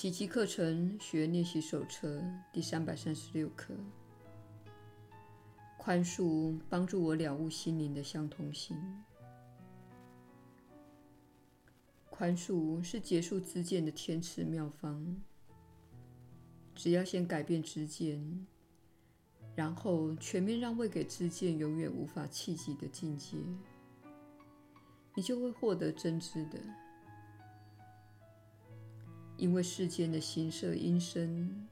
奇迹课程学练习手册第三百三十六课：宽恕帮助我了悟心灵的相通性。宽恕是结束知见的天赐妙方。只要先改变知见，然后全面让位给知见永远无法企及的境界，你就会获得真知的。因为世间的形色音声，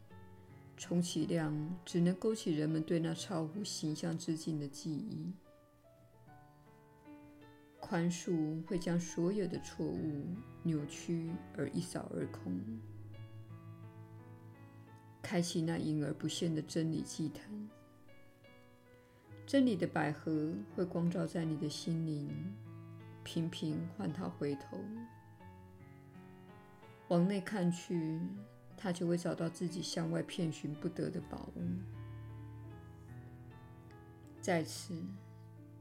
充其量只能勾起人们对那超乎形象之境的记忆。宽恕会将所有的错误、扭曲而一扫而空，开启那隐而不现的真理祭坛。真理的百合会光照在你的心灵，频频唤它回头。往内看去，它就会找到自己向外遍寻不得的宝物。在此，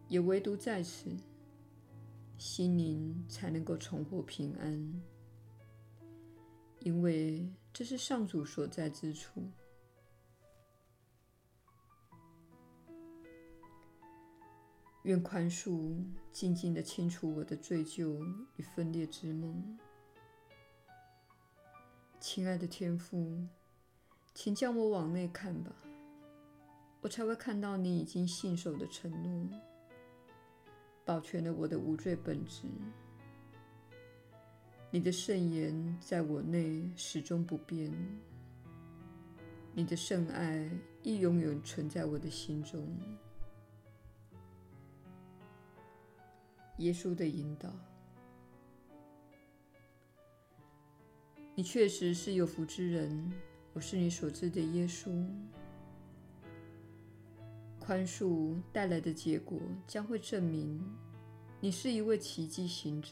也唯独在此。心灵才能够重获平安，因为这是上主所在之处。愿宽恕静静地清除我的罪疚与分裂之梦。亲爱的天父，请将我往内看吧，我才会看到你已经信守的承诺。保全了我的无罪本质，你的圣言在我内始终不变，你的圣爱亦永远存在我的心中。耶稣的引导，你确实是有福之人，我是你所知的耶稣。宽恕带来的结果将会证明你是一位奇迹行者。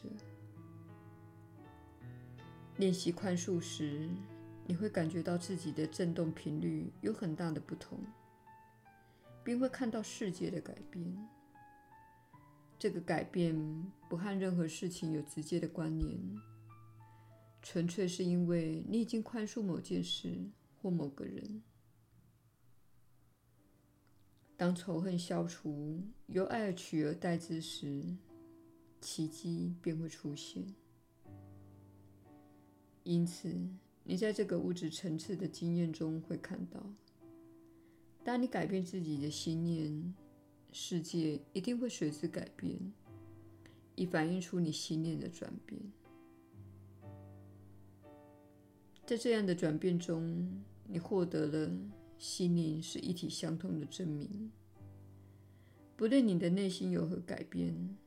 练习宽恕时，你会感觉到自己的振动频率有很大的不同，并会看到世界的改变。这个改变不和任何事情有直接的关联，纯粹是因为你已经宽恕某件事或某个人。当仇恨消除，由爱取而代之时，奇迹便会出现。因此，你在这个物质层次的经验中会看到，当你改变自己的心念，世界一定会随之改变，以反映出你心念的转变。在这样的转变中，你获得了。心灵是一体相通的证明。不论你的内心有何改变，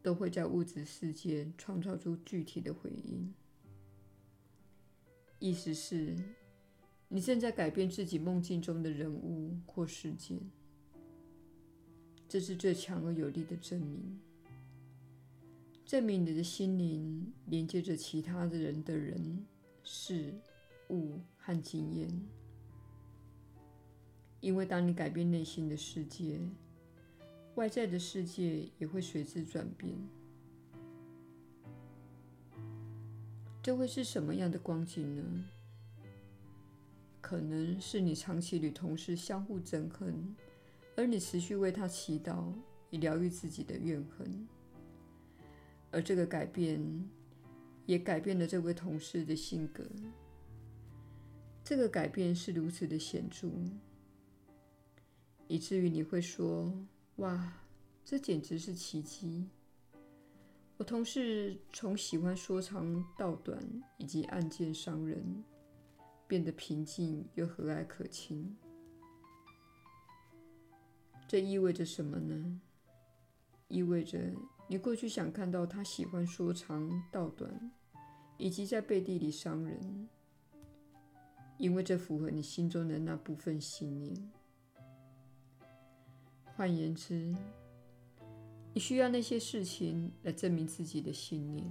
都会在物质世界创造出具体的回应。意思是，你正在改变自己梦境中的人物或事件。这是最强而有力的证明，证明你的心灵连接着其他的人的人、事、物和经验。因为当你改变内心的世界，外在的世界也会随之转变。这会是什么样的光景呢？可能是你长期与同事相互憎恨，而你持续为他祈祷，以疗愈自己的怨恨。而这个改变也改变了这位同事的性格。这个改变是如此的显著。以至于你会说：“哇，这简直是奇迹！我同事从喜欢说长道短以及暗箭伤人，变得平静又和蔼可亲。这意味着什么呢？意味着你过去想看到他喜欢说长道短，以及在背地里伤人，因为这符合你心中的那部分信念。”换言之，你需要那些事情来证明自己的信念。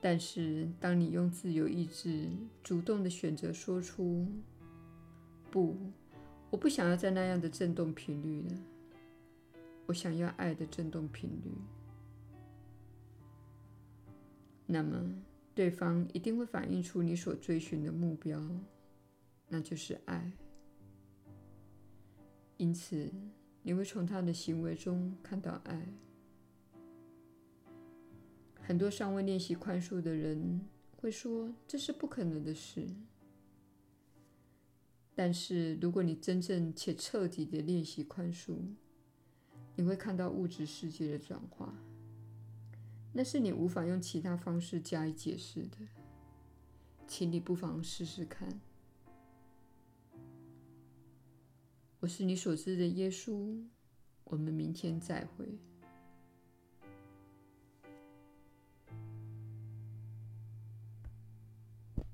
但是，当你用自由意志主动地选择说出“不，我不想要在那样的震动频率了，我想要爱的振动频率”，那么，对方一定会反映出你所追寻的目标，那就是爱。因此，你会从他的行为中看到爱。很多尚未练习宽恕的人会说，这是不可能的事。但是，如果你真正且彻底的练习宽恕，你会看到物质世界的转化。那是你无法用其他方式加以解释的，请你不妨试试看。我是你所知的耶稣，我们明天再会。